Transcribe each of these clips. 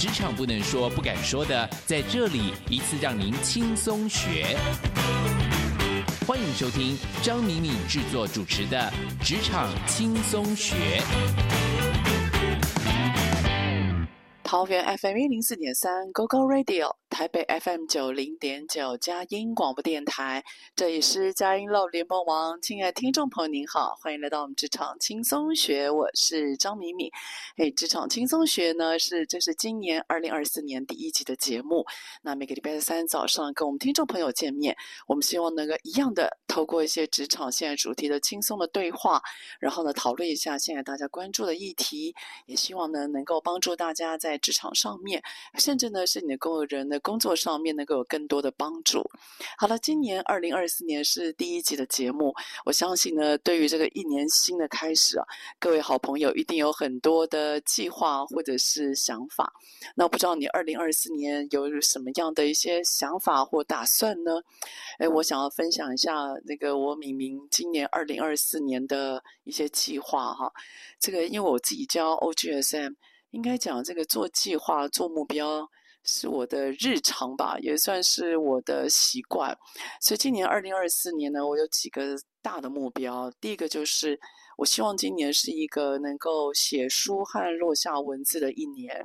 职场不能说、不敢说的，在这里一次让您轻松学。欢迎收听张敏敏制作主持的《职场轻松学》。桃园 FM 一零四点三 GoGo Radio。台北 FM 九零点九佳音广播电台，这里是佳音 Love 联播网，亲爱的听众朋友您好，欢迎来到我们职场轻松学，我是张敏敏。哎，职场轻松学呢是这是今年二零二四年第一集的节目，那每个礼拜三早上跟我们听众朋友见面，我们希望能够一样的透过一些职场现在主题的轻松的对话，然后呢讨论一下现在大家关注的议题，也希望呢能够帮助大家在职场上面，甚至呢是你的工作人的。工作上面能够有更多的帮助。好了，今年二零二四年是第一集的节目，我相信呢，对于这个一年新的开始啊，各位好朋友一定有很多的计划或者是想法。那不知道你二零二四年有什么样的一些想法或打算呢？哎，我想要分享一下那个我敏明今年二零二四年的一些计划哈。这个因为我自己教 OGSM，应该讲这个做计划、做目标。是我的日常吧，也算是我的习惯。所以今年二零二四年呢，我有几个大的目标。第一个就是，我希望今年是一个能够写书和落下文字的一年。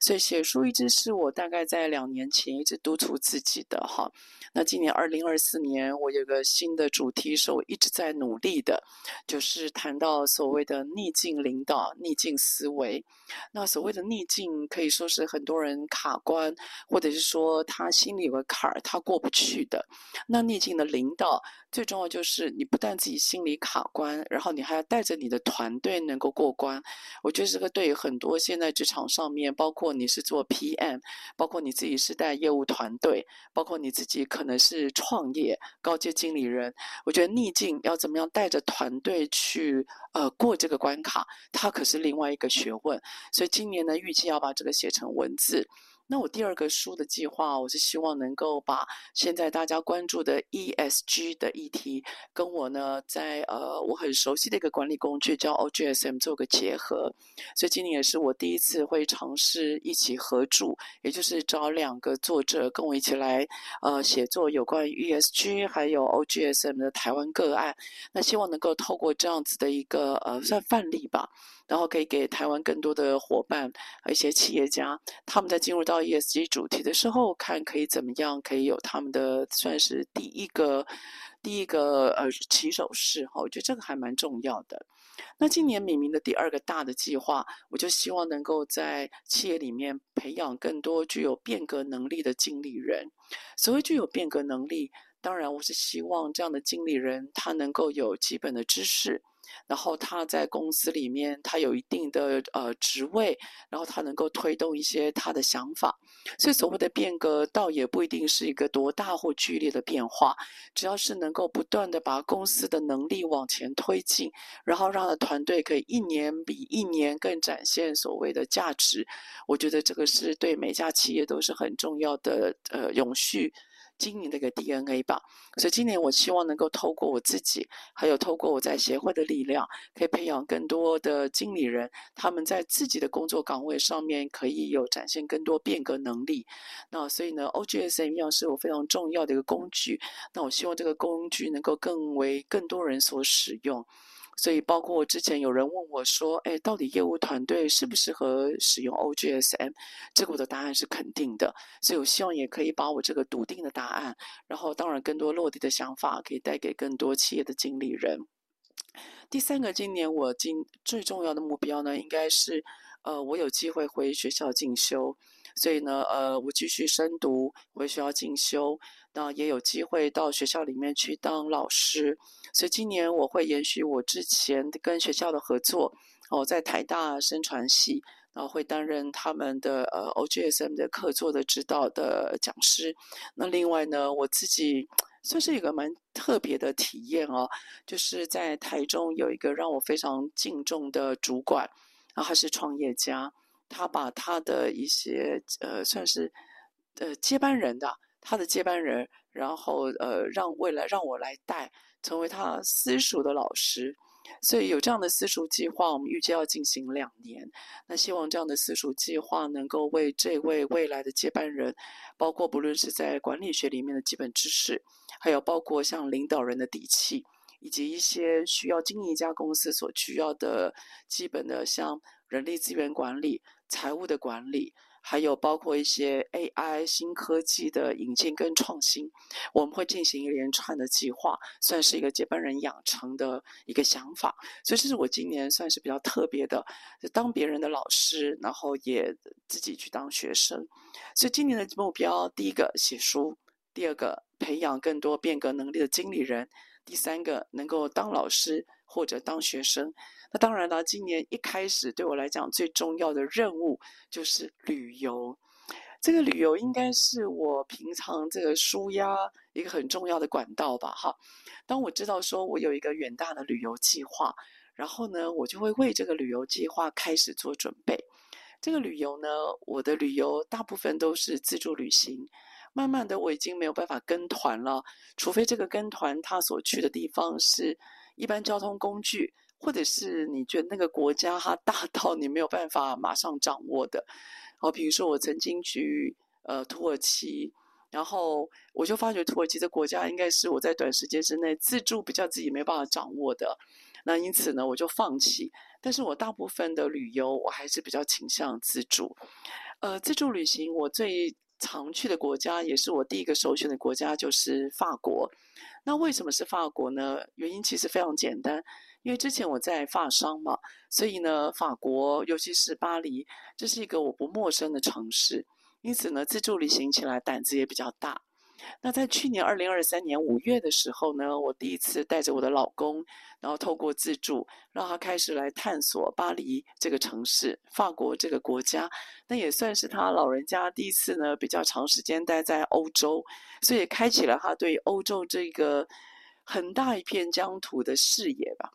所以写书一直是我大概在两年前一直督促自己的哈。那今年二零二四年，我有个新的主题是我一直在努力的，就是谈到所谓的逆境领导、逆境思维。那所谓的逆境，可以说是很多人卡关，或者是说他心里有个坎儿，他过不去的。那逆境的领导，最重要就是你不但自己心里卡关，然后你还要带着你的团队能够过关。我觉得这个对于很多现在职场上面，包括你是做 PM，包括你自己是带业务团队，包括你自己可能是创业高阶经理人，我觉得逆境要怎么样带着团队去呃过这个关卡，它可是另外一个学问。所以今年呢，预计要把这个写成文字。那我第二个书的计划，我是希望能够把现在大家关注的 ESG 的议题，跟我呢在呃我很熟悉的一个管理工具叫 OGSM 做个结合。所以今年也是我第一次会尝试一起合著，也就是找两个作者跟我一起来呃写作有关于 ESG 还有 OGSM 的台湾个案。那希望能够透过这样子的一个呃算范例吧。然后可以给台湾更多的伙伴，一些企业家，他们在进入到 ESG 主题的时候，看可以怎么样，可以有他们的算是第一个第一个呃起手式哈，我觉得这个还蛮重要的。那今年敏敏的第二个大的计划，我就希望能够在企业里面培养更多具有变革能力的经理人。所谓具有变革能力，当然我是希望这样的经理人他能够有基本的知识。然后他在公司里面，他有一定的呃职位，然后他能够推动一些他的想法。所以所谓的变革，倒也不一定是一个多大或剧烈的变化，只要是能够不断的把公司的能力往前推进，然后让团队可以一年比一年更展现所谓的价值。我觉得这个是对每家企业都是很重要的呃永续。经营的一个 DNA 吧。所以今年我希望能够透过我自己，还有透过我在协会的力量，可以培养更多的经理人，他们在自己的工作岗位上面可以有展现更多变革能力。那所以呢，OGSM 一样是我非常重要的一个工具。那我希望这个工具能够更为更多人所使用。所以，包括之前有人问我说：“哎，到底业务团队适不适合使用 OGSM？” 这个我的答案是肯定的。所以我希望也可以把我这个笃定的答案，然后当然更多落地的想法，可以带给更多企业的经理人。第三个，今年我今最重要的目标呢，应该是，呃，我有机会回学校进修。所以呢，呃，我继续深读，回学校进修。那也有机会到学校里面去当老师，所以今年我会延续我之前跟学校的合作，我在台大生传系，然后会担任他们的呃 OGSM 的课座的指导的讲师。那另外呢，我自己算是一个蛮特别的体验哦，就是在台中有一个让我非常敬重的主管，然后他是创业家，他把他的一些呃算是呃接班人的。他的接班人，然后呃，让未来让我来带，成为他私塾的老师，所以有这样的私塾计划，我们预计要进行两年。那希望这样的私塾计划能够为这位未来的接班人，包括不论是在管理学里面的基本知识，还有包括像领导人的底气，以及一些需要经营一家公司所需要的基本的像人力资源管理、财务的管理。还有包括一些 AI 新科技的引进跟创新，我们会进行一连串的计划，算是一个接班人养成的一个想法。所以这是我今年算是比较特别的，当别人的老师，然后也自己去当学生。所以今年的目标，第一个写书，第二个培养更多变革能力的经理人，第三个能够当老师或者当学生。那当然了，今年一开始对我来讲最重要的任务就是旅游。这个旅游应该是我平常这个舒压一个很重要的管道吧。哈，当我知道说我有一个远大的旅游计划，然后呢，我就会为这个旅游计划开始做准备。这个旅游呢，我的旅游大部分都是自助旅行。慢慢的，我已经没有办法跟团了，除非这个跟团他所去的地方是一般交通工具。或者是你觉得那个国家它大到你没有办法马上掌握的，好，比如说我曾经去呃土耳其，然后我就发觉土耳其的国家应该是我在短时间之内自助比较自己没办法掌握的，那因此呢我就放弃。但是我大部分的旅游我还是比较倾向自助，呃，自助旅行我最常去的国家也是我第一个首选的国家就是法国。那为什么是法国呢？原因其实非常简单。因为之前我在法商嘛，所以呢，法国尤其是巴黎，这是一个我不陌生的城市，因此呢，自助旅行起来胆子也比较大。那在去年二零二三年五月的时候呢，我第一次带着我的老公，然后透过自助，让他开始来探索巴黎这个城市，法国这个国家，那也算是他老人家第一次呢比较长时间待在欧洲，所以开启了他对欧洲这个。很大一片疆土的视野吧。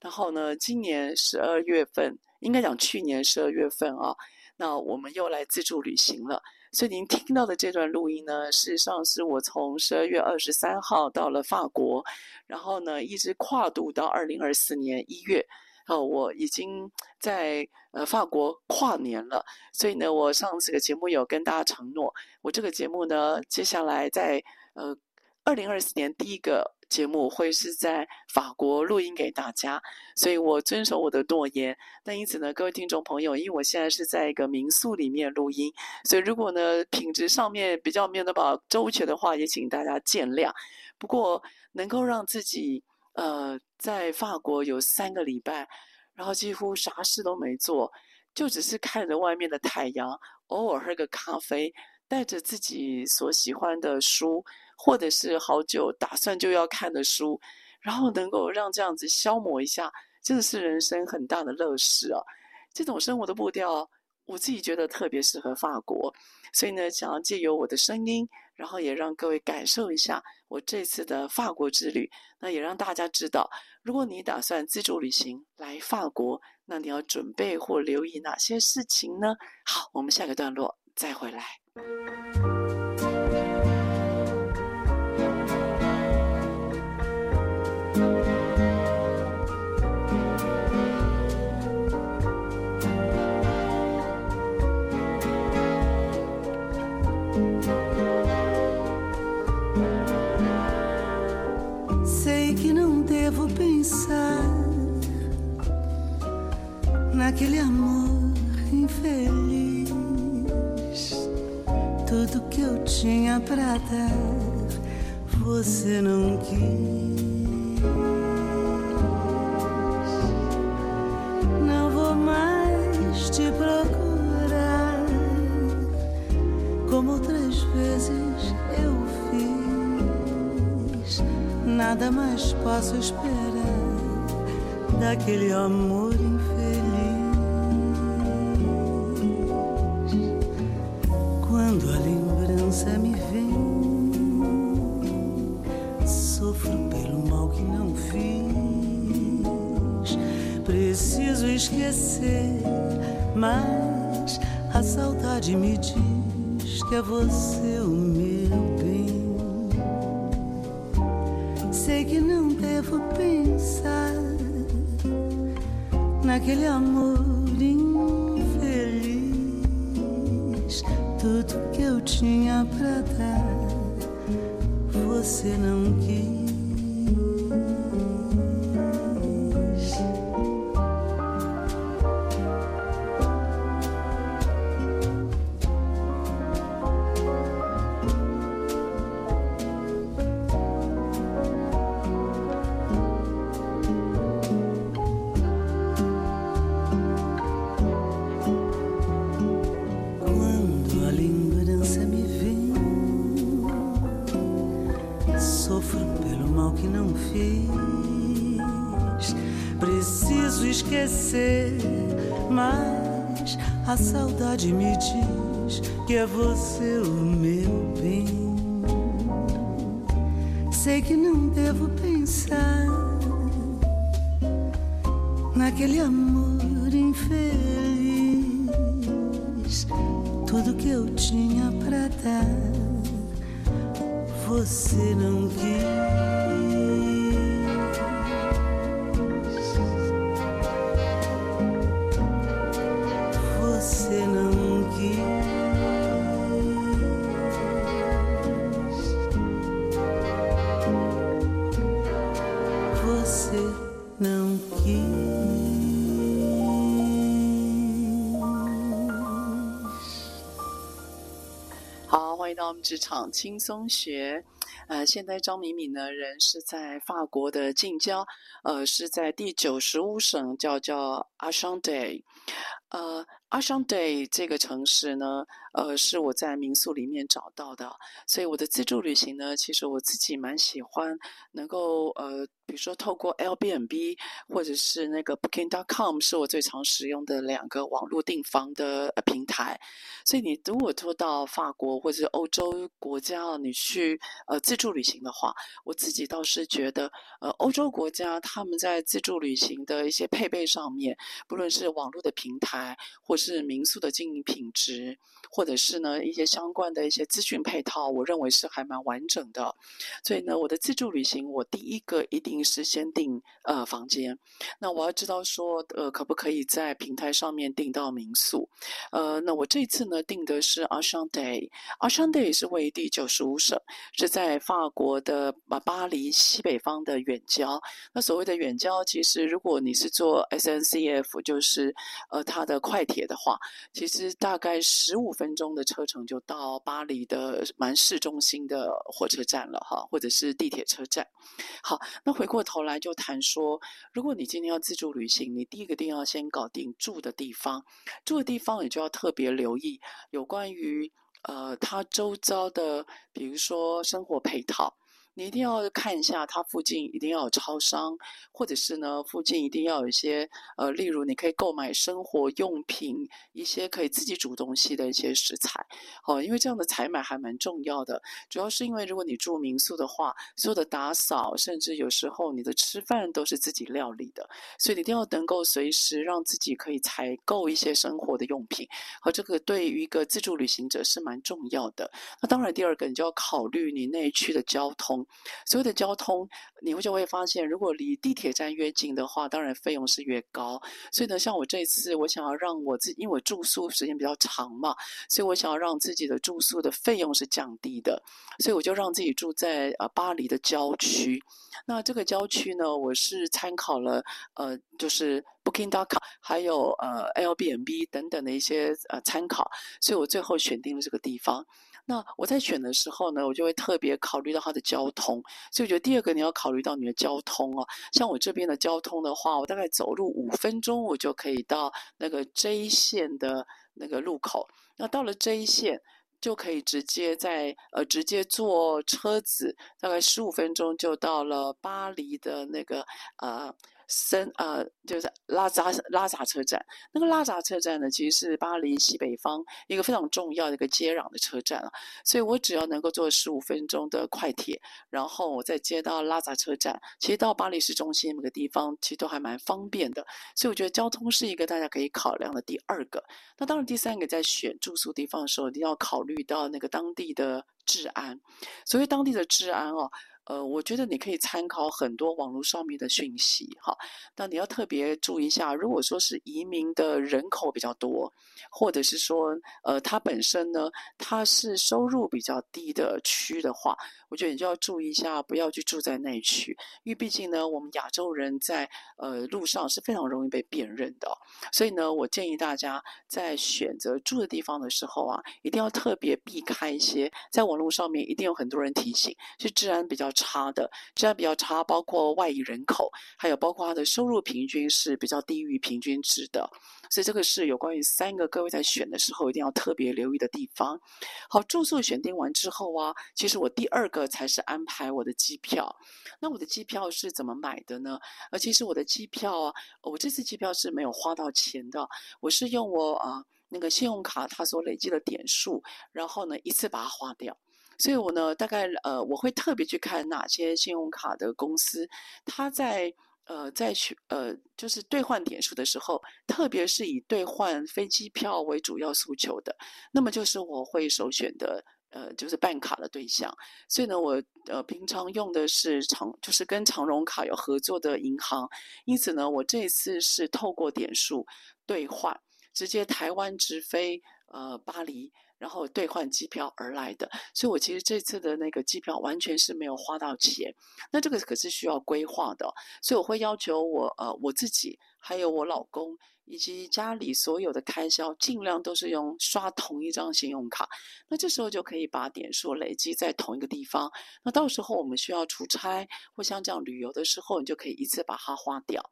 然后呢，今年十二月份，应该讲去年十二月份啊，那我们又来自助旅行了。所以您听到的这段录音呢，事实上是我从十二月二十三号到了法国，然后呢，一直跨度到二零二四年一月。哦，我已经在呃法国跨年了。所以呢，我上次的节目有跟大家承诺，我这个节目呢，接下来在呃二零二四年第一个。节目会是在法国录音给大家，所以我遵守我的诺言。那因此呢，各位听众朋友，因为我现在是在一个民宿里面录音，所以如果呢品质上面比较没有那么周全的话，也请大家见谅。不过能够让自己呃在法国有三个礼拜，然后几乎啥事都没做，就只是看着外面的太阳，偶尔喝个咖啡，带着自己所喜欢的书。或者是好久打算就要看的书，然后能够让这样子消磨一下，真的是人生很大的乐事啊！这种生活的步调，我自己觉得特别适合法国，所以呢，想要借由我的声音，然后也让各位感受一下我这次的法国之旅。那也让大家知道，如果你打算自助旅行来法国，那你要准备或留意哪些事情呢？好，我们下个段落再回来。Naquele amor infeliz. Tudo que eu tinha pra dar, você não quis. Não vou mais te procurar como outras vezes eu fiz. Nada mais posso esperar daquele amor infeliz. Esquecer, mas a saudade me diz que é você o meu bem. Sei que não devo pensar naquele amor infeliz. Tudo que eu tinha pra dar, você não o meu bem. Sei que não devo pensar 职场轻松学。呃，现在张敏敏呢，人是在法国的近郊，呃，是在第九十五省，叫叫阿尚德。呃，阿尚德这个城市呢，呃，是我在民宿里面找到的，所以我的自助旅行呢，其实我自己蛮喜欢能够呃，比如说透过 Airbnb 或者是那个 Booking.com 是我最常使用的两个网络订房的平台。所以你如果说到法国或者欧洲国家，你去呃自助旅行的话，我自己倒是觉得呃欧洲国家他们在自助旅行的一些配备上面，不论是网络的平台，或是民宿的经营品质，或或者是呢一些相关的一些资讯配套，我认为是还蛮完整的。所以呢，我的自助旅行，我第一个一定是先订呃房间。那我要知道说，呃，可不可以在平台上面订到民宿？呃，那我这次呢订的是阿尚代，阿尚代是位于第九十五省，是在法国的巴黎西北方的远郊。那所谓的远郊，其实如果你是坐 SNCF，就是呃它的快铁的话，其实大概十五分钟的车程就到巴黎的蛮市中心的火车站了哈，或者是地铁车站。好，那回过头来就谈说，如果你今天要自助旅行，你第一个定要先搞定住的地方，住的地方你就要特别留意有关于呃它周遭的，比如说生活配套。你一定要看一下，它附近一定要有超商，或者是呢，附近一定要有一些呃，例如你可以购买生活用品，一些可以自己煮东西的一些食材。哦，因为这样的采买还蛮重要的，主要是因为如果你住民宿的话，所有的打扫，甚至有时候你的吃饭都是自己料理的，所以你一定要能够随时让自己可以采购一些生活的用品。和这个对于一个自助旅行者是蛮重要的。那当然，第二个你就要考虑你那一区的交通。所有的交通，你会就会发现，如果离地铁站越近的话，当然费用是越高。所以呢，像我这次，我想要让我自，因为我住宿时间比较长嘛，所以我想要让自己的住宿的费用是降低的，所以我就让自己住在呃巴黎的郊区。那这个郊区呢，我是参考了呃，就是 Booking.com 还有呃 Airbnb 等等的一些呃参考，所以我最后选定了这个地方。那我在选的时候呢，我就会特别考虑到它的交通，所以我觉得第二个你要考虑到你的交通哦。像我这边的交通的话，我大概走路五分钟，我就可以到那个 J 线的那个路口。那到了 J 线，就可以直接在呃直接坐车子，大概十五分钟就到了巴黎的那个呃。森呃，就是拉扎拉扎车站。那个拉扎车站呢，其实是巴黎西北方一个非常重要的一个接壤的车站啊。所以我只要能够坐十五分钟的快铁，然后我再接到拉扎车站，其实到巴黎市中心每个地方其实都还蛮方便的。所以我觉得交通是一个大家可以考量的第二个。那当然第三个，在选住宿地方的时候，一定要考虑到那个当地的治安。所谓当地的治安哦。呃，我觉得你可以参考很多网络上面的讯息，哈，但你要特别注意一下，如果说是移民的人口比较多，或者是说，呃，他本身呢，他是收入比较低的区的话，我觉得你就要注意一下，不要去住在那区，因为毕竟呢，我们亚洲人在呃路上是非常容易被辨认的，所以呢，我建议大家在选择住的地方的时候啊，一定要特别避开一些，在网络上面一定有很多人提醒，是治安比较差的，治安比较差，包括外移人口，还有包括他的收入平均是比较低于平均值的，所以这个是有关于三个各位在选的时候一定要特别留意的地方。好，住宿选定完之后啊，其实我第二个才是安排我的机票。那我的机票是怎么买的呢？呃，其实我的机票啊，我这次机票是没有花到钱的，我是用我啊那个信用卡它所累积的点数，然后呢一次把它花掉。所以我呢，大概呃，我会特别去看哪些信用卡的公司，他在呃，在去呃，就是兑换点数的时候，特别是以兑换飞机票为主要诉求的，那么就是我会首选的呃，就是办卡的对象。所以呢，我呃平常用的是长，就是跟长荣卡有合作的银行，因此呢，我这次是透过点数兑换，直接台湾直飞呃巴黎。然后兑换机票而来的，所以我其实这次的那个机票完全是没有花到钱，那这个可是需要规划的，所以我会要求我呃我自己还有我老公。以及家里所有的开销，尽量都是用刷同一张信用卡。那这时候就可以把点数累积在同一个地方。那到时候我们需要出差或像这样旅游的时候，你就可以一次把它花掉。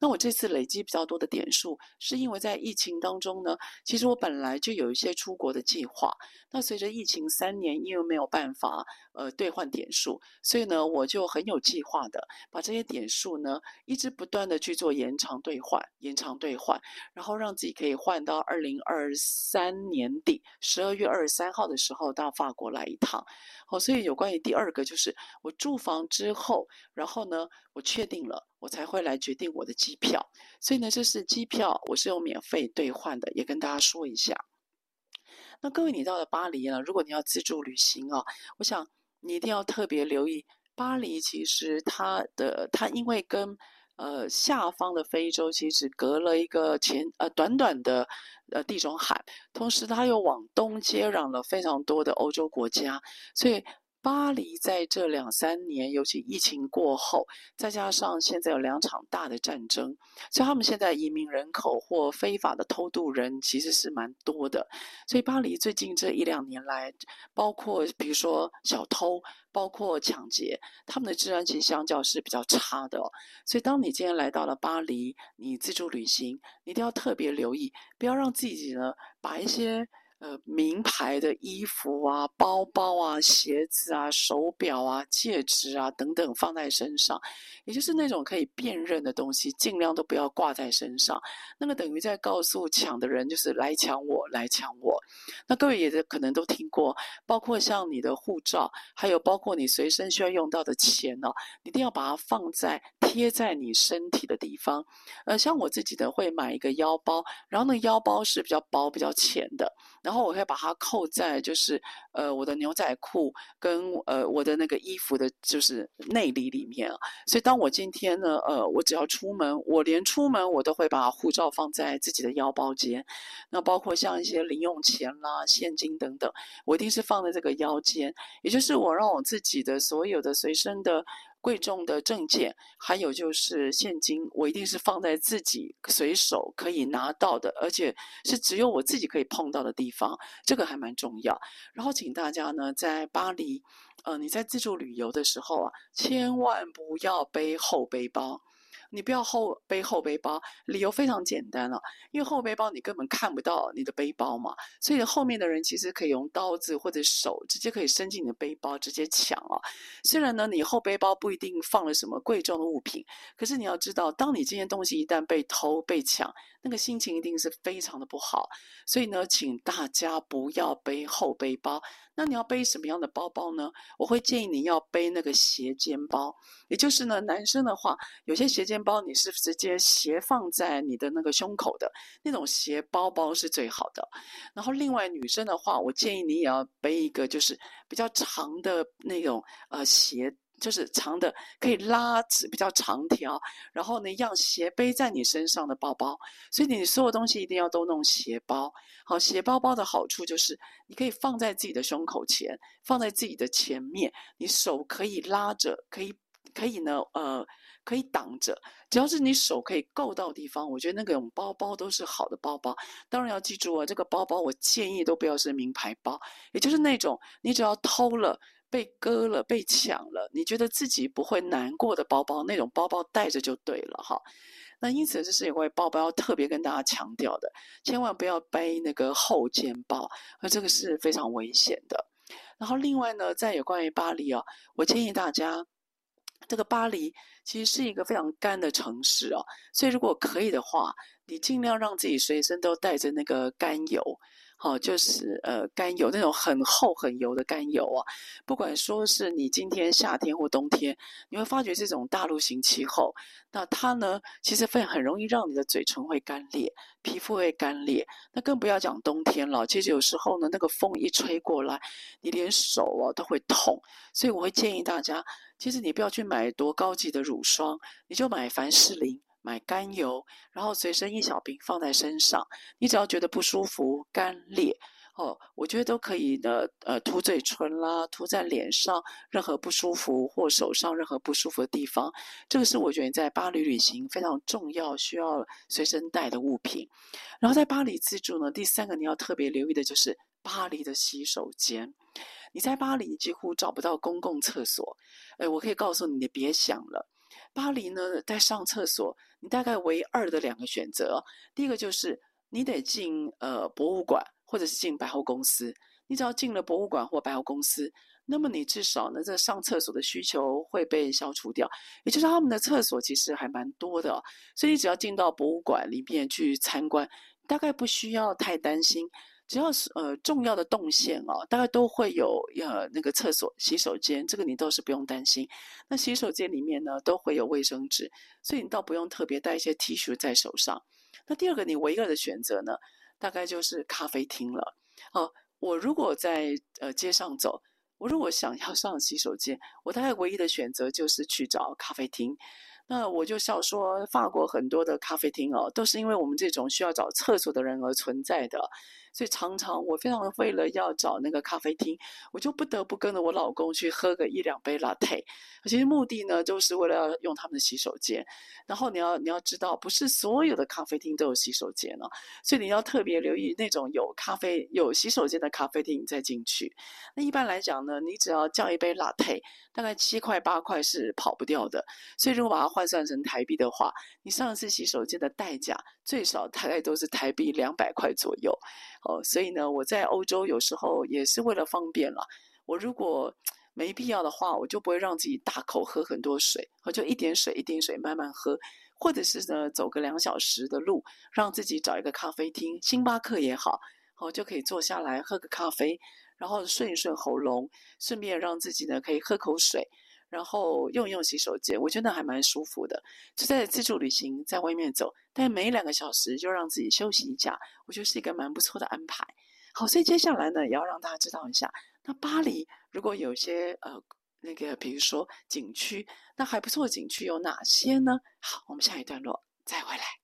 那我这次累积比较多的点数，是因为在疫情当中呢，其实我本来就有一些出国的计划。那随着疫情三年，因为没有办法呃兑换点数，所以呢，我就很有计划的把这些点数呢，一直不断的去做延长兑换，延长兑换。然后让自己可以换到二零二三年底十二月二十三号的时候到法国来一趟。好，所以有关于第二个就是我住房之后，然后呢，我确定了，我才会来决定我的机票。所以呢，这是机票，我是用免费兑换的，也跟大家说一下。那各位，你到了巴黎呢，如果你要自助旅行啊，我想你一定要特别留意，巴黎其实它的它因为跟呃，下方的非洲其实隔了一个前呃短短的呃地中海，同时它又往东接壤了非常多的欧洲国家，所以巴黎在这两三年，尤其疫情过后，再加上现在有两场大的战争，所以他们现在移民人口或非法的偷渡人其实是蛮多的，所以巴黎最近这一两年来，包括比如说小偷。包括抢劫，他们的治安其实相较是比较差的。所以，当你今天来到了巴黎，你自助旅行，你一定要特别留意，不要让自己呢把一些。呃，名牌的衣服啊、包包啊、鞋子啊、手表啊、戒指啊等等放在身上，也就是那种可以辨认的东西，尽量都不要挂在身上。那么等于在告诉抢的人，就是来抢我，来抢我。那各位也是可能都听过，包括像你的护照，还有包括你随身需要用到的钱呢、哦，一定要把它放在。贴在你身体的地方。呃，像我自己的会买一个腰包，然后那腰包是比较薄、比较浅的，然然后我会把它扣在就是呃我的牛仔裤跟呃我的那个衣服的，就是内里里面啊。所以当我今天呢，呃，我只要出门，我连出门我都会把护照放在自己的腰包间。那包括像一些零用钱啦、现金等等，我一定是放在这个腰间，也就是我让我自己的所有的随身的。贵重的证件，还有就是现金，我一定是放在自己随手可以拿到的，而且是只有我自己可以碰到的地方，这个还蛮重要。然后请大家呢，在巴黎，呃，你在自助旅游的时候啊，千万不要背后背包。你不要后背后背包，理由非常简单了，因为后背包你根本看不到你的背包嘛，所以后面的人其实可以用刀子或者手直接可以伸进你的背包，直接抢啊。虽然呢，你后背包不一定放了什么贵重的物品，可是你要知道，当你这件东西一旦被偷被抢，那个心情一定是非常的不好。所以呢，请大家不要背后背包。那你要背什么样的包包呢？我会建议你要背那个斜肩包，也就是呢，男生的话，有些斜肩包你是直接斜放在你的那个胸口的那种斜包包是最好的。然后另外女生的话，我建议你也要背一个就是比较长的那种呃斜。就是长的，可以拉直，比较长条，然后呢，让斜背在你身上的包包。所以你所有东西一定要都弄斜包。好，斜包包的好处就是，你可以放在自己的胸口前，放在自己的前面，你手可以拉着，可以可以呢，呃，可以挡着。只要是你手可以够到地方，我觉得那种包包都是好的包包。当然要记住啊，这个包包我建议都不要是名牌包，也就是那种你只要偷了。被割了，被抢了，你觉得自己不会难过的包包，那种包包带着就对了哈。那因此，这是有关包包要特别跟大家强调的，千万不要背那个后肩包，而这个是非常危险的。然后另外呢，在有关于巴黎啊，我建议大家，这个巴黎其实是一个非常干的城市啊，所以如果可以的话，你尽量让自己随身都带着那个甘油。哦，就是呃，甘油那种很厚很油的甘油啊。不管说是你今天夏天或冬天，你会发觉这种大陆型气候，那它呢，其实会很容易让你的嘴唇会干裂，皮肤会干裂。那更不要讲冬天了，其实有时候呢，那个风一吹过来，你连手啊都会痛。所以我会建议大家，其实你不要去买多高级的乳霜，你就买凡士林。买甘油，然后随身一小瓶放在身上。你只要觉得不舒服、干裂，哦，我觉得都可以的。呃，涂嘴唇啦，涂在脸上，任何不舒服或手上任何不舒服的地方，这个是我觉得在巴黎旅行非常重要、需要随身带的物品。然后在巴黎自助呢，第三个你要特别留意的就是巴黎的洗手间。你在巴黎几乎找不到公共厕所，哎，我可以告诉你，你别想了。巴黎呢，在上厕所，你大概唯二的两个选择，第一个就是你得进呃博物馆，或者是进百货公司。你只要进了博物馆或百货公司，那么你至少呢，这上厕所的需求会被消除掉。也就是他们的厕所其实还蛮多的，所以你只要进到博物馆里面去参观，大概不需要太担心。只要是呃重要的动线哦，大概都会有呃那个厕所、洗手间，这个你都是不用担心。那洗手间里面呢，都会有卫生纸，所以你倒不用特别带一些 T 恤在手上。那第二个，你唯一的选择呢，大概就是咖啡厅了。哦，我如果在呃街上走，我如果想要上洗手间，我大概唯一的选择就是去找咖啡厅。那我就笑说，法国很多的咖啡厅哦，都是因为我们这种需要找厕所的人而存在的。所以常常我非常为了要找那个咖啡厅，我就不得不跟着我老公去喝个一两杯 latte。其实目的呢，就是为了要用他们的洗手间。然后你要你要知道，不是所有的咖啡厅都有洗手间哦，所以你要特别留意那种有咖啡有洗手间的咖啡厅，你再进去。那一般来讲呢，你只要叫一杯 latte，大概七块八块是跑不掉的。所以如果把它换算成台币的话，你上一次洗手间的代价最少大概都是台币两百块左右。哦，所以呢，我在欧洲有时候也是为了方便了。我如果没必要的话，我就不会让自己大口喝很多水，我就一点水一点水慢慢喝，或者是呢，走个两小时的路，让自己找一个咖啡厅，星巴克也好，好就可以坐下来喝个咖啡，然后顺一顺喉咙，顺便让自己呢可以喝口水，然后用一用洗手间，我觉得还蛮舒服的。就在自助旅行，在外面走，但每两个小时就让自己休息一下，我觉得是一个蛮不错的安排。好，所以接下来呢，也要让大家知道一下，那巴黎如果有些呃那个，比如说景区，那还不错的景区有哪些呢？好，我们下一段落再回来。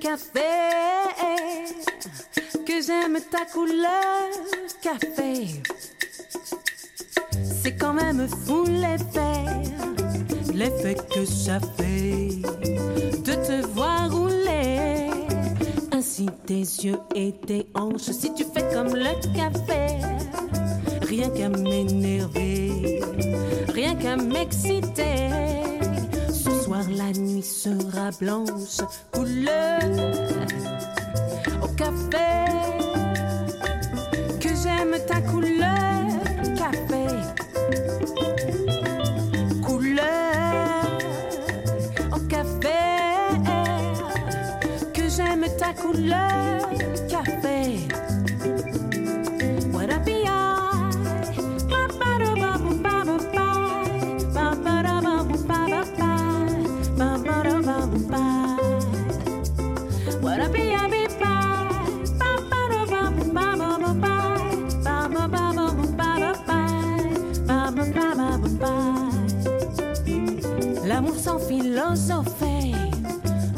café, que j'aime ta couleur. Café. C'est quand même fou l'effet, l'effet que ça fait de te voir rouler. Ainsi tes yeux et tes hanches, si tu fais comme le café, rien qu'à m'énerver, rien qu'à m'exciter la nuit sera blanche, couleur au café. Que j'aime ta couleur, café. Couleur au café. Que j'aime ta couleur,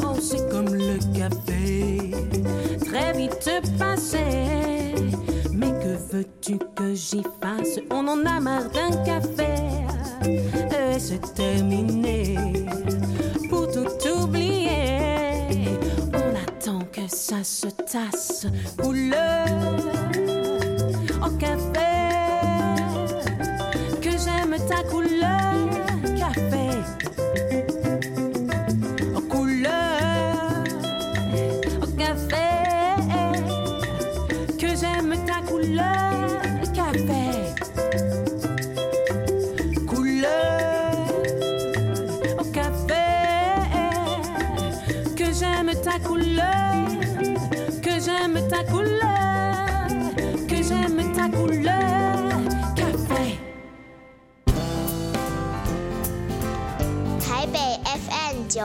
Oh, c'est comme le café, très vite passé. Mais que veux-tu que j'y fasse? On en a marre d'un café, et c'est terminé.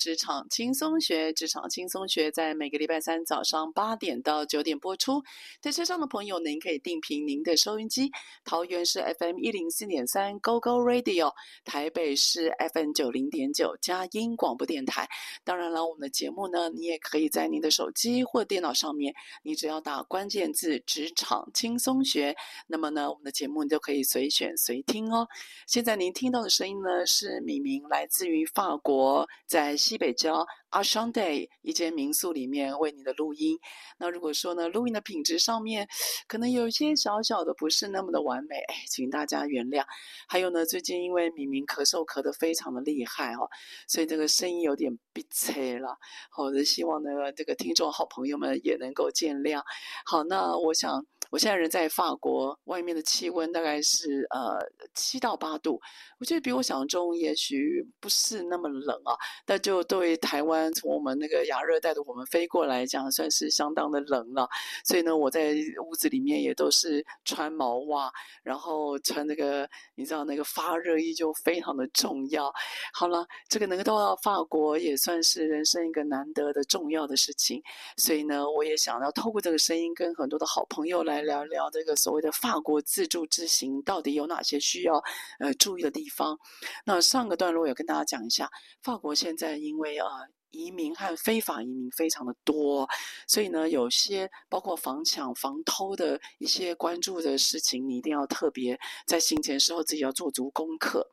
职场轻松学，职场轻松学在每个礼拜三早上八点到九点播出。在车上的朋友，您可以定频您的收音机。桃园是 FM 一零四点三 Go Go Radio，台北是 FM 九零点九佳音广播电台。当然了，我们的节目呢，你也可以在您的手机或电脑上面，你只要打关键字“职场轻松学”，那么呢，我们的节目你就可以随选随听哦。现在您听到的声音呢，是米明来自于法国。在西北郊阿尚 day 一间民宿里面为你的录音。那如果说呢，录音的品质上面可能有一些小小的不是那么的完美，哎，请大家原谅。还有呢，最近因为明明咳嗽咳得非常的厉害哦，所以这个声音有点鼻塞了。好，的希望呢，这个听众好朋友们也能够见谅。好，那我想。我现在人在法国，外面的气温大概是呃七到八度，我觉得比我想象中也许不是那么冷啊，但就对台湾从我们那个亚热带的我们飞过来讲，算是相当的冷了。所以呢，我在屋子里面也都是穿毛袜，然后穿那个你知道那个发热衣就非常的重要。好了，这个能够到法国也算是人生一个难得的重要的事情，所以呢，我也想要透过这个声音跟很多的好朋友来。聊聊这个所谓的法国自助之行到底有哪些需要呃注意的地方？那上个段落有跟大家讲一下，法国现在因为呃移民和非法移民非常的多，所以呢，有些包括防抢、防偷的一些关注的事情，你一定要特别在行前时候自己要做足功课。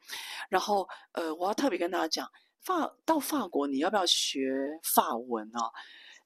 然后呃，我要特别跟大家讲，法到法国你要不要学法文啊？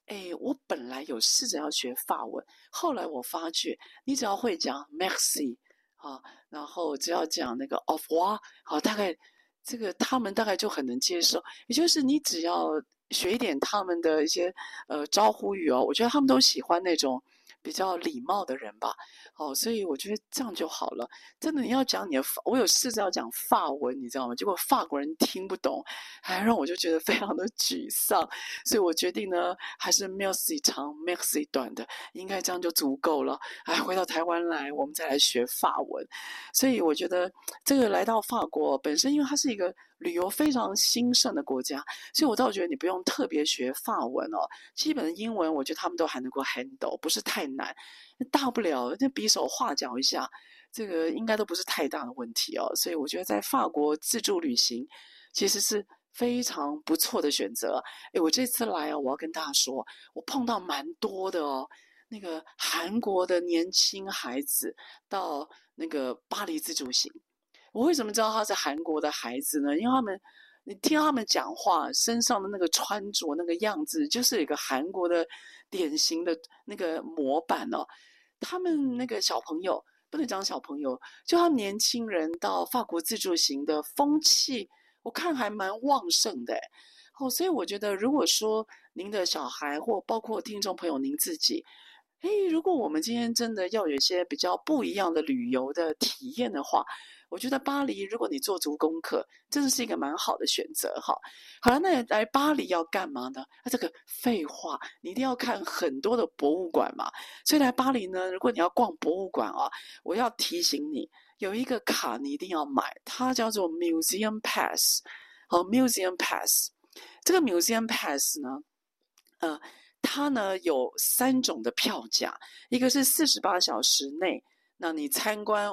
哎，我本来有试着要学法文，后来我发觉，你只要会讲 merci 啊，然后只要讲那个 Of War 好，大概这个他们大概就很能接受。也就是你只要学一点他们的一些呃招呼语哦，我觉得他们都喜欢那种比较礼貌的人吧。哦，所以我觉得这样就好了。真的，你要讲你的法，我有试着要讲法文，你知道吗？结果法国人听不懂，还让我就觉得非常的沮丧。所以我决定呢，还是 merci 长，merci 短的，应该这样就足够了。哎，回到台湾来，我们再来学法文。所以我觉得这个来到法国本身，因为它是一个旅游非常兴盛的国家，所以我倒觉得你不用特别学法文哦。基本的英文，我觉得他们都还能够 handle，不是太难。大不了那比手画脚一下，这个应该都不是太大的问题哦。所以我觉得在法国自助旅行其实是非常不错的选择。诶，我这次来啊，我要跟大家说，我碰到蛮多的哦。那个韩国的年轻孩子到那个巴黎自助行，我为什么知道他是韩国的孩子呢？因为他们，你听他们讲话，身上的那个穿着那个样子，就是一个韩国的典型的那个模板哦。他们那个小朋友不能讲小朋友，就他们年轻人到法国自助行的风气，我看还蛮旺盛的。哦，所以我觉得，如果说您的小孩或包括听众朋友您自己，诶，如果我们今天真的要有一些比较不一样的旅游的体验的话，我觉得巴黎，如果你做足功课，真的是一个蛮好的选择哈。好了，那来巴黎要干嘛呢？那这个废话，你一定要看很多的博物馆嘛。所以来巴黎呢，如果你要逛博物馆啊，我要提醒你，有一个卡你一定要买，它叫做 Museum Pass。好，Museum Pass，这个 Museum Pass 呢，呃，它呢有三种的票价，一个是四十八小时内，那你参观。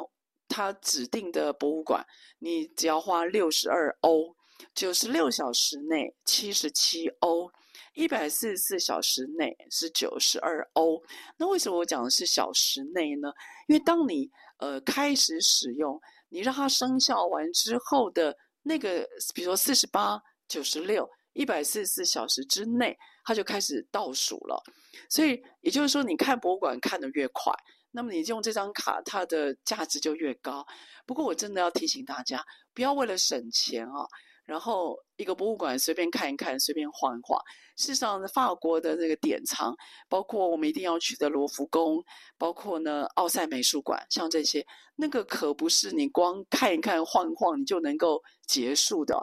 他指定的博物馆，你只要花六十二欧；九十六小时内七十七欧；一百四十四小时内是九十二欧。那为什么我讲的是小时内呢？因为当你呃开始使用，你让它生效完之后的那个，比如说四十八、九十六、一百四十四小时之内，它就开始倒数了。所以也就是说，你看博物馆看得越快。那么你用这张卡，它的价值就越高。不过我真的要提醒大家，不要为了省钱啊，然后一个博物馆随便看一看，随便晃一晃。事实上，法国的那个典藏，包括我们一定要去的罗浮宫，包括呢奥赛美术馆，像这些，那个可不是你光看一看、晃一晃你就能够结束的。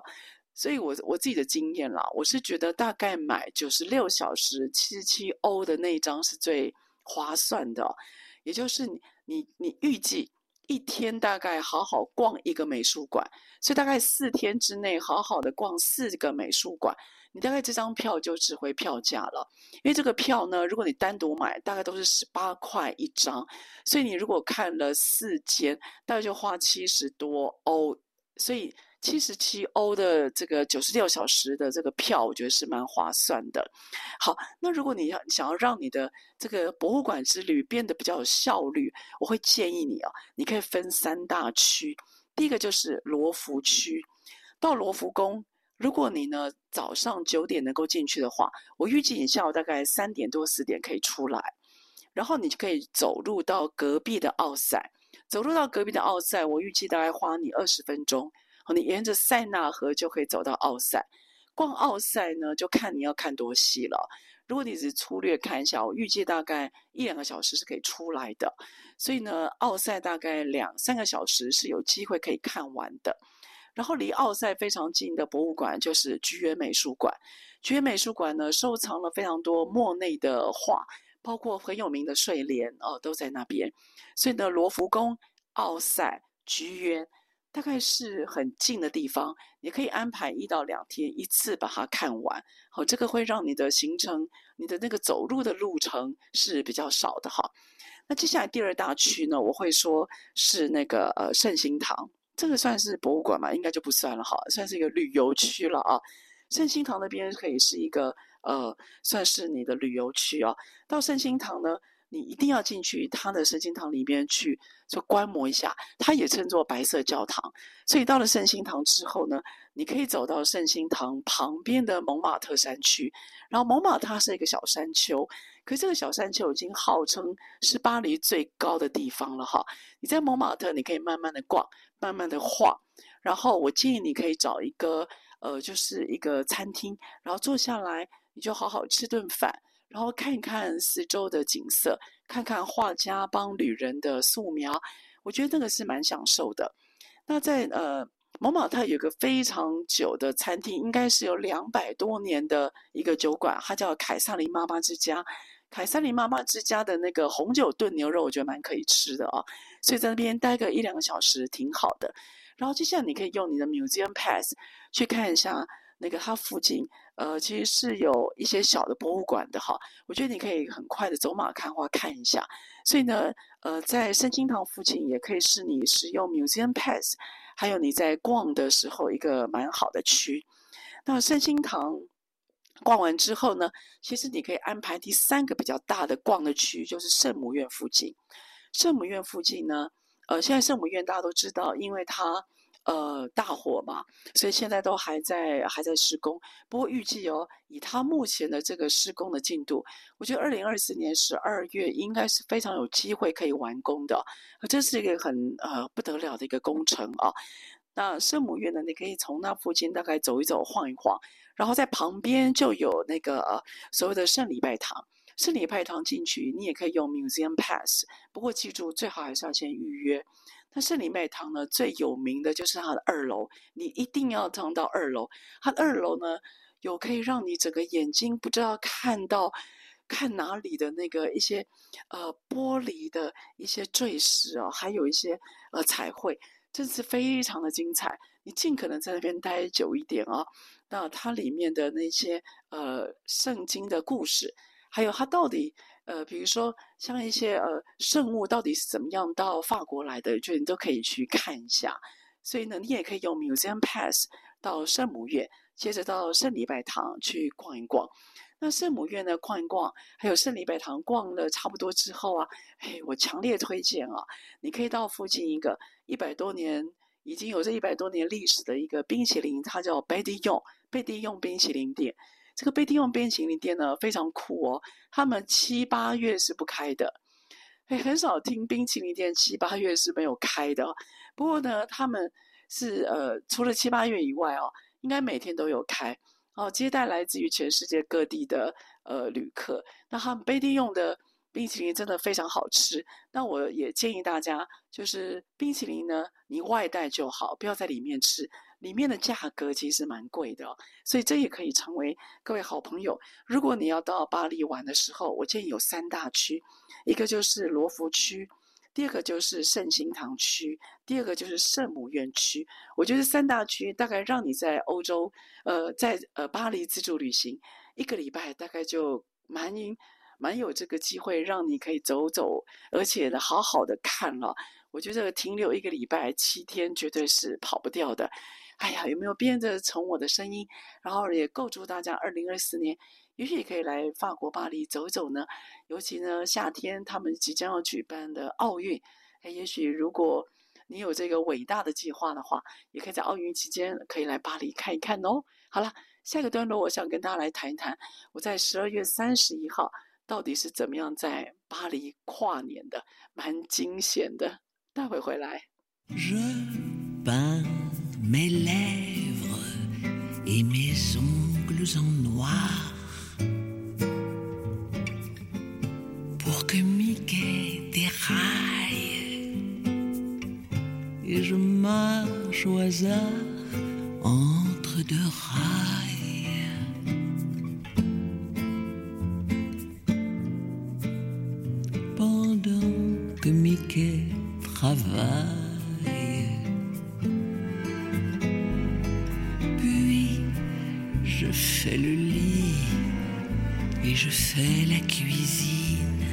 所以我我自己的经验啦，我是觉得大概买九十六小时七十七欧的那一张是最划算的。也就是你你你预计一天大概好好逛一个美术馆，所以大概四天之内好好的逛四个美术馆，你大概这张票就值回票价了。因为这个票呢，如果你单独买，大概都是十八块一张，所以你如果看了四间，大概就花七十多欧，所以。七十七欧的这个九十六小时的这个票，我觉得是蛮划算的。好，那如果你要想要让你的这个博物馆之旅变得比较有效率，我会建议你啊，你可以分三大区。第一个就是罗浮区，到罗浮宫如果你呢早上九点能够进去的话，我预计你下午大概三点多四点可以出来，然后你就可以走路到隔壁的奥赛。走路到隔壁的奥赛，我预计大概花你二十分钟。你沿着塞纳河就可以走到奥赛。逛奥赛呢，就看你要看多细了。如果你只粗略看一下，我预计大概一两个小时是可以出来的。所以呢，奥赛大概两三个小时是有机会可以看完的。然后离奥赛非常近的博物馆就是菊园美术馆。菊园美术馆呢，收藏了非常多莫内的画，包括很有名的睡莲哦，都在那边。所以呢，罗浮宫、奥赛、菊园。大概是很近的地方，你可以安排一到两天一次把它看完。好，这个会让你的行程、你的那个走路的路程是比较少的哈。那接下来第二大区呢，我会说是那个呃圣心堂，这个算是博物馆嘛？应该就不算了哈，算是一个旅游区了啊。圣心堂那边可以是一个呃，算是你的旅游区啊。到圣心堂呢，你一定要进去他的圣心堂里边去，就观摩一下。它也称作白色教堂。所以到了圣心堂之后呢，你可以走到圣心堂旁边的蒙马特山区。然后蒙马特是一个小山丘，可是这个小山丘已经号称是巴黎最高的地方了哈。你在蒙马特，你可以慢慢的逛，慢慢的晃。然后我建议你可以找一个呃，就是一个餐厅，然后坐下来，你就好好吃顿饭。然后看一看四周的景色，看看画家帮旅人的素描，我觉得那个是蛮享受的。那在呃蒙马特有个非常久的餐厅，应该是有两百多年的一个酒馆，它叫凯撒琳妈妈之家。凯撒琳妈妈之家的那个红酒炖牛肉，我觉得蛮可以吃的啊。所以在那边待个一两个小时挺好的。然后接下来你可以用你的 Museum Pass 去看一下那个它附近。呃，其实是有一些小的博物馆的哈，我觉得你可以很快的走马看花看一下。所以呢，呃，在圣心堂附近也可以是你使用 Museum Pass，还有你在逛的时候一个蛮好的区。那圣心堂逛完之后呢，其实你可以安排第三个比较大的逛的区，就是圣母院附近。圣母院附近呢，呃，现在圣母院大家都知道，因为它。呃，大火嘛，所以现在都还在还在施工。不过预计哦，以它目前的这个施工的进度，我觉得二零二四年十二月应该是非常有机会可以完工的。这是一个很呃不得了的一个工程啊。那圣母院呢，你可以从那附近大概走一走、晃一晃，然后在旁边就有那个所谓的圣礼拜堂。圣礼拜堂进去，你也可以用 Museum Pass，不过记住最好还是要先预约。那圣礼拜堂呢，最有名的就是它的二楼，你一定要上到二楼。它的二楼呢，有可以让你整个眼睛不知道看到看哪里的那个一些呃玻璃的一些坠石哦，还有一些呃彩绘，真是非常的精彩。你尽可能在那边待久一点哦。那它里面的那些呃圣经的故事，还有它到底。呃，比如说像一些呃圣物到底是怎么样到法国来的，就你都可以去看一下。所以呢，你也可以用 Museum Pass 到圣母院，接着到圣礼拜堂去逛一逛。那圣母院呢，逛一逛，还有圣礼拜堂逛了差不多之后啊，嘿，我强烈推荐啊，你可以到附近一个一百多年已经有这一百多年历史的一个冰淇淋，它叫贝蒂用贝蒂用冰淇淋店。这个贝蒂用冰淇淋店呢，非常酷哦，他们七八月是不开的，哎，很少听冰淇淋店七八月是没有开的。不过呢，他们是呃，除了七八月以外哦，应该每天都有开哦，接待来自于全世界各地的呃旅客。那他们贝蒂用的冰淇淋真的非常好吃。那我也建议大家，就是冰淇淋呢，你外带就好，不要在里面吃。里面的价格其实蛮贵的，所以这也可以成为各位好朋友。如果你要到巴黎玩的时候，我建议有三大区，一个就是罗浮区，第二个就是圣心堂区，第二个就是圣母院区。我觉得三大区大概让你在欧洲，呃，在呃巴黎自助旅行一个礼拜，大概就蛮蛮有这个机会让你可以走走，而且呢好好的看了。我觉得停留一个礼拜七天绝对是跑不掉的。哎呀，有没有变得从我的声音，然后也构筑大家二零二四年，也许可以来法国巴黎走走呢？尤其呢，夏天他们即将要举办的奥运，哎，也许如果你有这个伟大的计划的话，也可以在奥运期间可以来巴黎看一看哦。好了，下一个段落，我想跟大家来谈一谈，我在十二月三十一号到底是怎么样在巴黎跨年的，蛮惊险的。待会回来。Je peins mes lèvres et mes ongles en noir pour que Mickey déraille et je marche au hasard entre deux rails. Pendant que Mickey travaille, fais le lit et je fais la cuisine.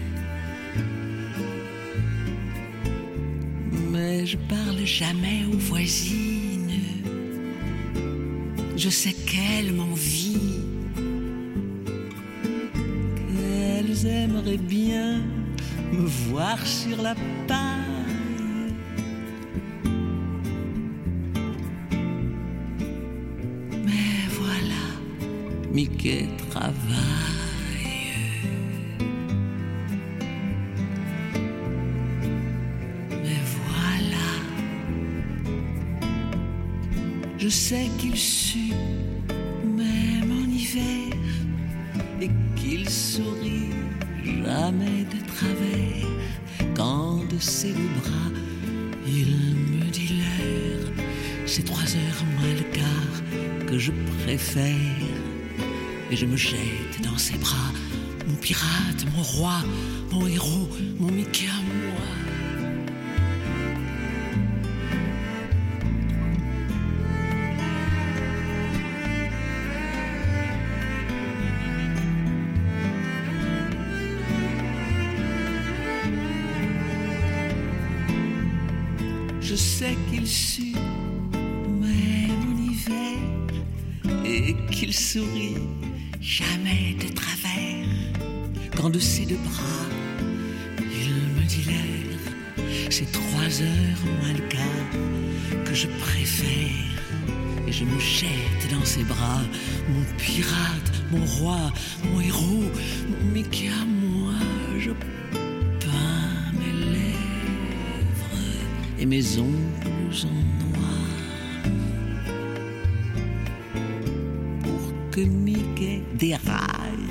Mais je parle jamais aux voisines. Je sais qu'elles m'envient, qu'elles aimeraient bien me voir sur la paille. Je sais qu'il sue même en hiver et qu'il sourit jamais de travers. Quand de ses bras il me dit l'heure. C'est trois heures moins le quart que je préfère et je me jette dans ses bras. Mon pirate, mon roi, mon héros, mon Mickey à. Trois heures que je préfère et je me jette dans ses bras. Mon pirate, mon roi, mon héros, Mickey à moi. Je peins mes lèvres et mes ongles en noir pour que Mickey déraille.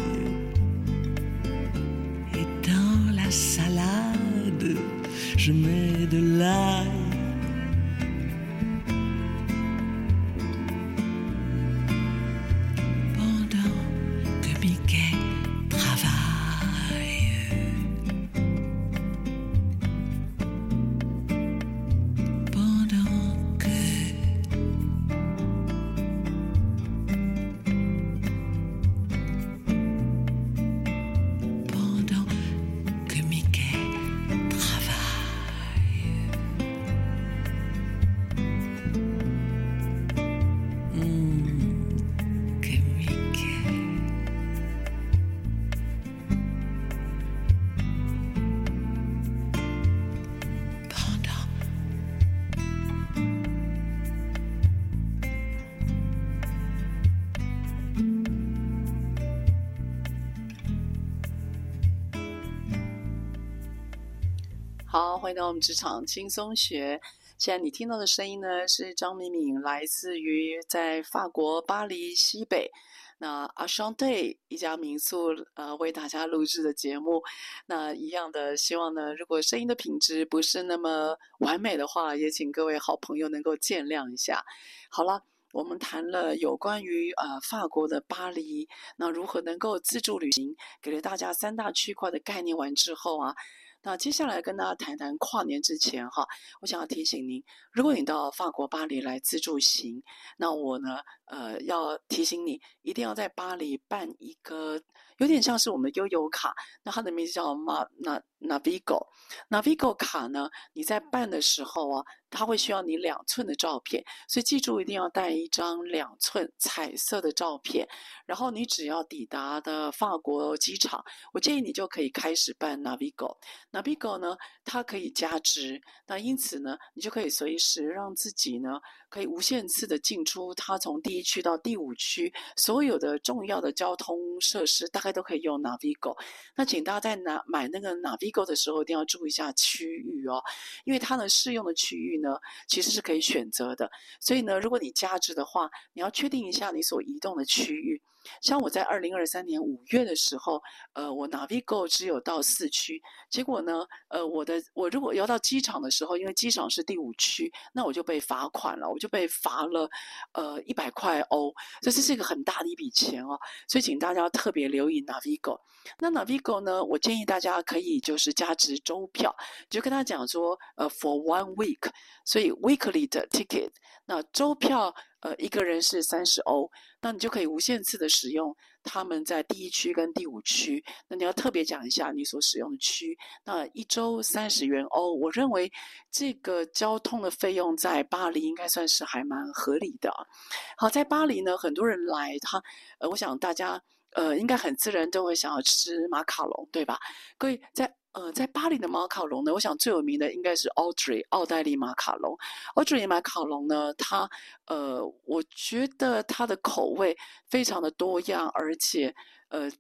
好，回到我们职场轻松学。现在你听到的声音呢，是张敏敏，来自于在法国巴黎西北那 Enchanté 一家民宿，呃，为大家录制的节目。那一样的，希望呢，如果声音的品质不是那么完美的话，也请各位好朋友能够见谅一下。好了。我们谈了有关于呃法国的巴黎，那如何能够自助旅行，给了大家三大区块的概念完之后啊，那接下来跟大家谈谈跨年之前哈，我想要提醒您，如果你到法国巴黎来自助行，那我呢呃要提醒你，一定要在巴黎办一个有点像是我们的悠游卡，那它的名字叫 Ma 那 Navigo Navigo 卡呢，你在办的时候啊。它会需要你两寸的照片，所以记住一定要带一张两寸彩色的照片。然后你只要抵达的法国机场，我建议你就可以开始办 Navigo。Navigo 呢，它可以加值，那因此呢，你就可以随时让自己呢可以无限次的进出。它从第一区到第五区，所有的重要的交通设施大概都可以用 Navigo。那请大家在拿买那个 Navigo 的时候，一定要注意一下区域哦，因为它呢适用的区域呢其实是可以选择的。所以呢，如果你加值的话，你要确定一下你所移动的区域。像我在二零二三年五月的时候，呃，我 Navigo 只有到四区，结果呢，呃，我的我如果要到机场的时候，因为机场是第五区，那我就被罚款了，我就被罚了，呃，一百块欧，这是一个很大的一笔钱哦，所以请大家特别留意 Navigo。那 Navigo 呢，我建议大家可以就是加值周票，就跟他讲说，呃，for one week，所以 weekly 的 ticket，那周票。呃，一个人是三十欧，那你就可以无限次的使用他们在第一区跟第五区。那你要特别讲一下你所使用的区。那一周三十元欧，我认为这个交通的费用在巴黎应该算是还蛮合理的。好，在巴黎呢，很多人来他，呃，我想大家呃应该很自然都会想要吃马卡龙，对吧？各位在。呃，在巴黎的马卡龙呢，我想最有名的应该是 Audrey 奥黛丽马卡龙。Audrey 马卡龙呢，它呃，我觉得它的口味非常的多样，而且呃，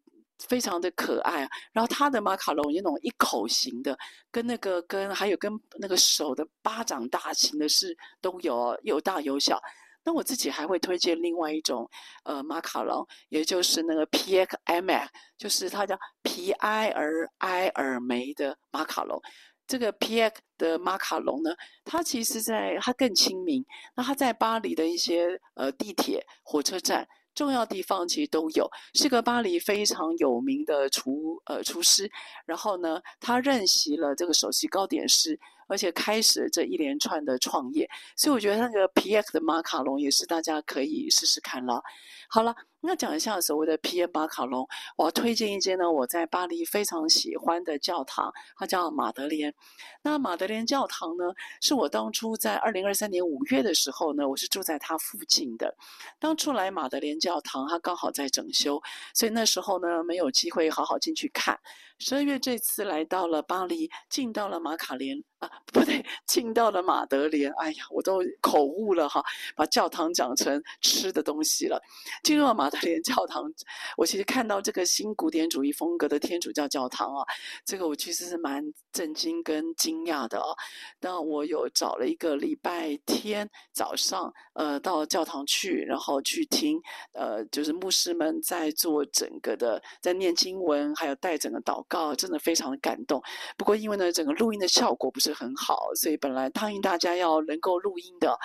非常的可爱。然后它的马卡龙有那种一口型的，跟那个跟还有跟那个手的巴掌大型的是都有，有大有小。那我自己还会推荐另外一种，呃，马卡龙，也就是那个 p i e r m a 就是它叫皮埃尔埃尔梅的马卡龙。这个 p i e r 的马卡龙呢，它其实在它更亲民。那它在巴黎的一些呃地铁、火车站重要地方其实都有，是个巴黎非常有名的厨呃厨师。然后呢，他任袭了这个首席糕点师。而且开始这一连串的创业，所以我觉得那个 Pierre 的马卡龙也是大家可以试试看了。好了。那讲一下所谓的 PM 马卡龙，我要推荐一间呢，我在巴黎非常喜欢的教堂，它叫马德莲。那马德莲教堂呢，是我当初在二零二三年五月的时候呢，我是住在它附近的。当初来马德莲教堂，它刚好在整修，所以那时候呢，没有机会好好进去看。十二月这次来到了巴黎，进到了马卡莲啊，不对，进到了马德莲。哎呀，我都口误了哈，把教堂讲成吃的东西了。进入了马。德莲教堂，我其实看到这个新古典主义风格的天主教教堂啊，这个我其实是蛮震惊跟惊讶的啊。那我有找了一个礼拜天早上，呃，到教堂去，然后去听，呃，就是牧师们在做整个的，在念经文，还有带整个祷告，真的非常的感动。不过因为呢，整个录音的效果不是很好，所以本来答应大家要能够录音的，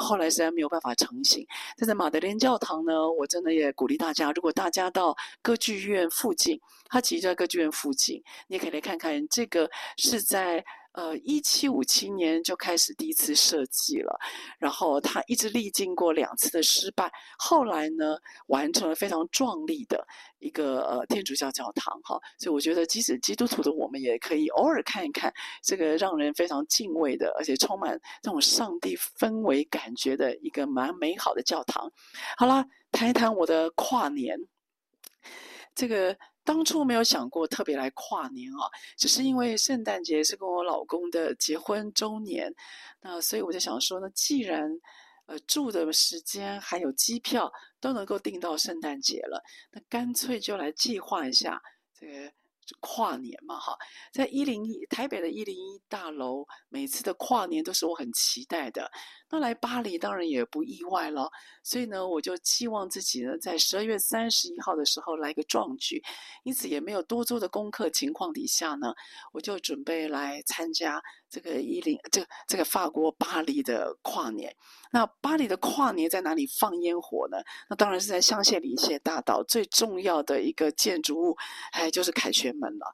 后来实在没有办法成型。但在马德莲教堂呢，我真的也。鼓励大家，如果大家到歌剧院附近，它其实在歌剧院附近，你也可以来看看。这个是在呃一七五七年就开始第一次设计了，然后它一直历经过两次的失败，后来呢完成了非常壮丽的一个呃天主教教堂哈。所以我觉得，即使基督徒的我们也可以偶尔看一看这个让人非常敬畏的，而且充满这种上帝氛围感觉的一个蛮美好的教堂。好啦。谈一谈我的跨年，这个当初没有想过特别来跨年啊，只是因为圣诞节是跟我老公的结婚周年，那所以我就想说呢，既然呃住的时间还有机票都能够订到圣诞节了，那干脆就来计划一下这个。跨年嘛，哈，在一零一台北的一零一大楼，每次的跨年都是我很期待的。那来巴黎当然也不意外了，所以呢，我就期望自己呢，在十二月三十一号的时候来个壮举，因此也没有多做的功课情况底下呢，我就准备来参加这个一零这个这个法国巴黎的跨年。那巴黎的跨年在哪里放烟火呢？那当然是在香榭丽榭大道最重要的一个建筑物，哎，就是凯旋门了。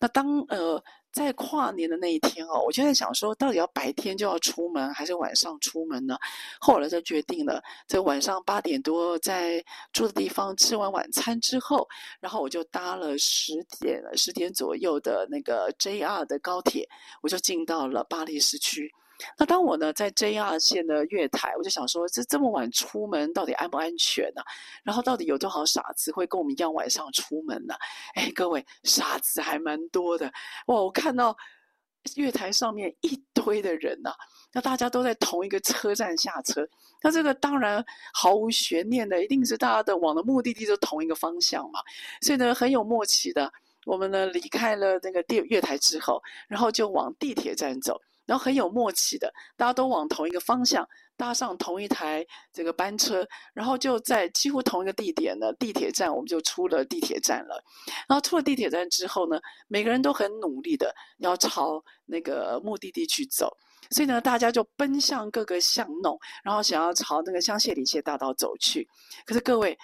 那当呃。在跨年的那一天哦，我就在想说，到底要白天就要出门，还是晚上出门呢？后来就决定了，在晚上八点多在住的地方吃完晚餐之后，然后我就搭了十点十点左右的那个 JR 的高铁，我就进到了巴黎市区。那当我呢在 JR 线的月台，我就想说，这这么晚出门到底安不安全呢？然后到底有多少傻子会跟我们一样晚上出门呢？哎，各位，傻子还蛮多的哇！我看到月台上面一堆的人呐、那大家都在同一个车站下车，那这个当然毫无悬念的，一定是大家的往的目的地都同一个方向嘛，所以呢，很有默契的，我们呢离开了那个电月台之后，然后就往地铁站走，然后很有默契的，大家都往同一个方向。搭上同一台这个班车，然后就在几乎同一个地点呢，地铁站，我们就出了地铁站了。然后出了地铁站之后呢，每个人都很努力的要朝那个目的地去走，所以呢，大家就奔向各个巷弄，然后想要朝那个香榭里榭大道走去。可是各位，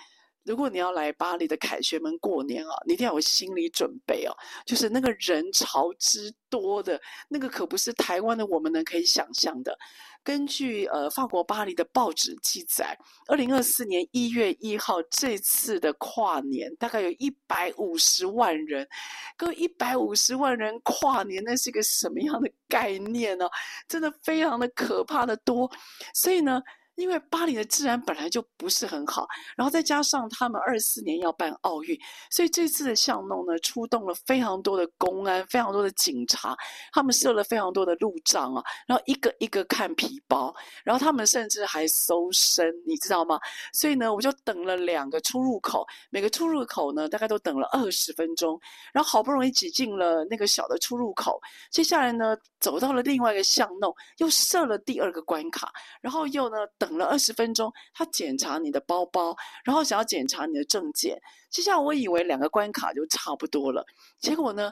如果你要来巴黎的凯旋门过年啊，你一定要有心理准备哦，就是那个人潮之多的，那个可不是台湾的我们能可以想象的。根据呃法国巴黎的报纸记载，二零二四年一月一号这次的跨年，大概有一百五十万人。各位，一百五十万人跨年，那是一个什么样的概念呢？真的非常的可怕的多。所以呢。因为巴黎的治安本来就不是很好，然后再加上他们二四年要办奥运，所以这次的巷弄呢，出动了非常多的公安，非常多的警察，他们设了非常多的路障啊，然后一个一个看皮包，然后他们甚至还搜身，你知道吗？所以呢，我就等了两个出入口，每个出入口呢，大概都等了二十分钟，然后好不容易挤进了那个小的出入口，接下来呢，走到了另外一个巷弄，又设了第二个关卡，然后又呢等。了二十分钟，他检查你的包包，然后想要检查你的证件。接下来我以为两个关卡就差不多了，结果呢，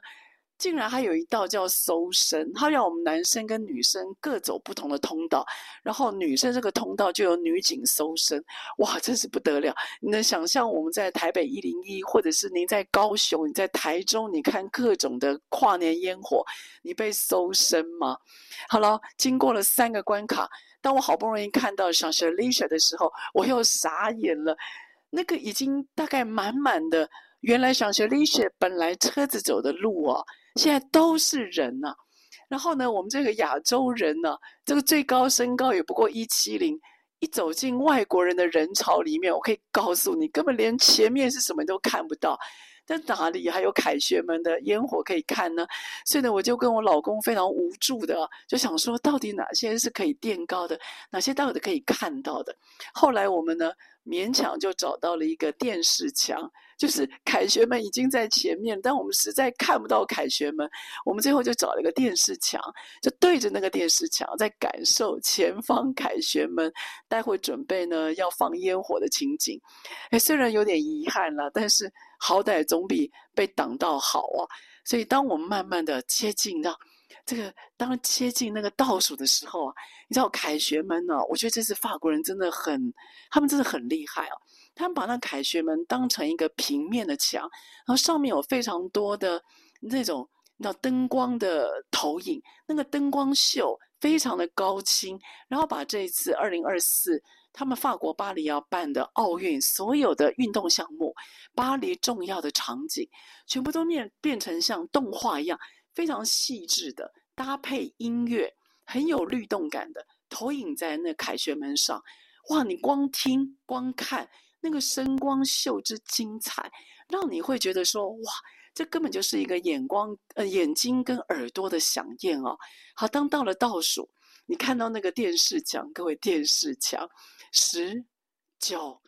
竟然还有一道叫搜身，他让我们男生跟女生各走不同的通道，然后女生这个通道就有女警搜身。哇，真是不得了！你能想象我们在台北一零一，或者是您在高雄、你在台中，你看各种的跨年烟火，你被搜身吗？好了，经过了三个关卡。当我好不容易看到香榭丽舍的时候，我又傻眼了。那个已经大概满满的，原来香榭丽舍本来车子走的路啊，现在都是人呐、啊。然后呢，我们这个亚洲人呢、啊，这个最高身高也不过一七零，一走进外国人的人潮里面，我可以告诉你，根本连前面是什么都看不到。在哪里还有凯旋门的烟火可以看呢？所以呢，我就跟我老公非常无助的，就想说，到底哪些是可以垫高的，哪些到底可以看到的。后来我们呢，勉强就找到了一个电视墙，就是凯旋门已经在前面，但我们实在看不到凯旋门，我们最后就找了一个电视墙，就对着那个电视墙，在感受前方凯旋门待会准备呢要放烟火的情景。哎，虽然有点遗憾了，但是。好歹总比被挡到好啊！所以当我们慢慢的接近到这个，当接近那个倒数的时候啊，你知道凯旋门呢、啊？我觉得这次法国人真的很，他们真的很厉害啊！他们把那凯旋门当成一个平面的墙，然后上面有非常多的那种那灯光的投影，那个灯光秀非常的高清，然后把这一次二零二四。他们法国巴黎要办的奥运，所有的运动项目，巴黎重要的场景，全部都变变成像动画一样，非常细致的搭配音乐，很有律动感的投影在那凯旋门上。哇，你光听光看那个声光秀之精彩，让你会觉得说，哇，这根本就是一个眼光呃眼睛跟耳朵的饗宴哦。好，当到了倒数，你看到那个电视墙，各位电视墙。十、九、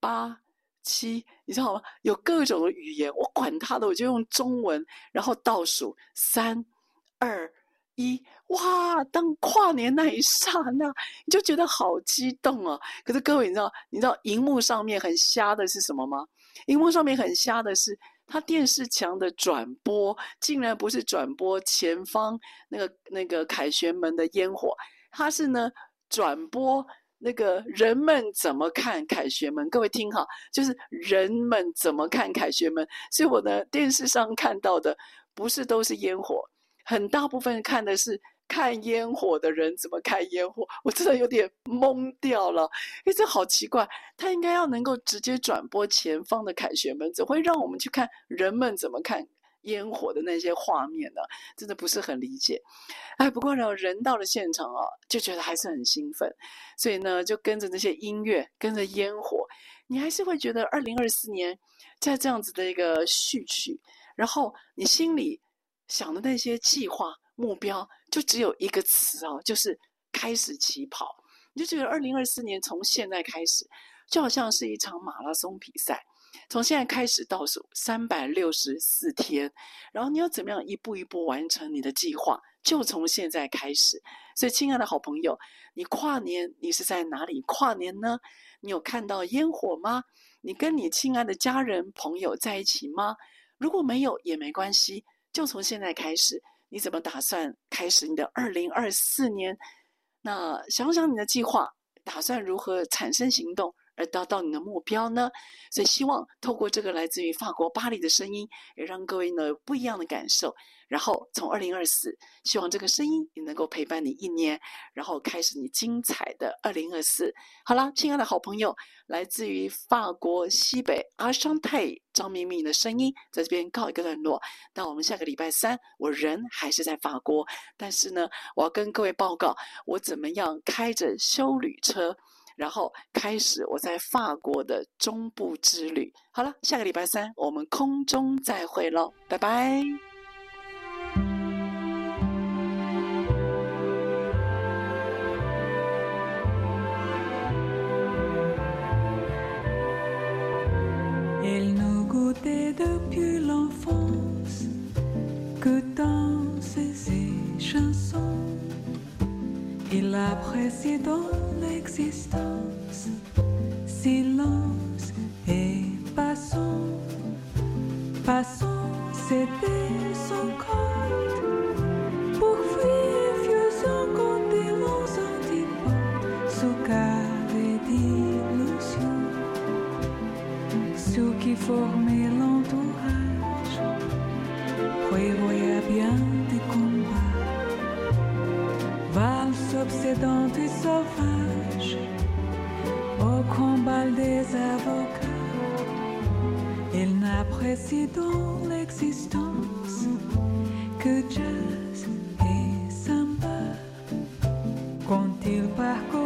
八、七，你知道吗？有各种的语言，我管他的，我就用中文，然后倒数三、二、一，哇！当跨年那一刹那，你就觉得好激动啊！可是各位，你知道，你知道荧幕上面很瞎的是什么吗？荧幕上面很瞎的是，它电视墙的转播竟然不是转播前方那个那个凯旋门的烟火，它是呢转播。那个人们怎么看凯旋门？各位听好，就是人们怎么看凯旋门。所以我呢，电视上看到的不是都是烟火，很大部分看的是看烟火的人怎么看烟火。我真的有点懵掉了，诶，这好奇怪。他应该要能够直接转播前方的凯旋门，怎会让我们去看人们怎么看？烟火的那些画面呢，真的不是很理解。哎，不过呢，人到了现场啊，就觉得还是很兴奋，所以呢，就跟着那些音乐，跟着烟火，你还是会觉得二零二四年在这样子的一个序曲，然后你心里想的那些计划，目标就只有一个词哦，就是开始起跑。你就觉得二零二四年从现在开始，就好像是一场马拉松比赛，从现在开始倒数三百六十四天，然后你要怎么样一步一步完成你的计划，就从现在开始。所以，亲爱的好朋友，你跨年你是在哪里跨年呢？你有看到烟火吗？你跟你亲爱的家人朋友在一起吗？如果没有也没关系，就从现在开始，你怎么打算开始你的二零二四年？那想想你的计划，打算如何产生行动？而达到你的目标呢？所以希望透过这个来自于法国巴黎的声音，也让各位呢有不一样的感受。然后从二零二四，希望这个声音也能够陪伴你一年，然后开始你精彩的二零二四。好啦，亲爱的好朋友，来自于法国西北阿尚泰张明明的声音，在这边告一个段落。那我们下个礼拜三，我人还是在法国，但是呢，我要跟各位报告我怎么样开着修旅车。然后开始我在法国的中部之旅。好了，下个礼拜三我们空中再会喽，拜拜。J'apprécie ton existence, silence et passons, passons, c'était son compte pour fuir vieux incomptés mon sentiment sous cave d'illusion, sous qui forme dans tes sauvages, au combat des avocats. Il n'apprécie donc l'existence que jazz et samba quand il parcourt.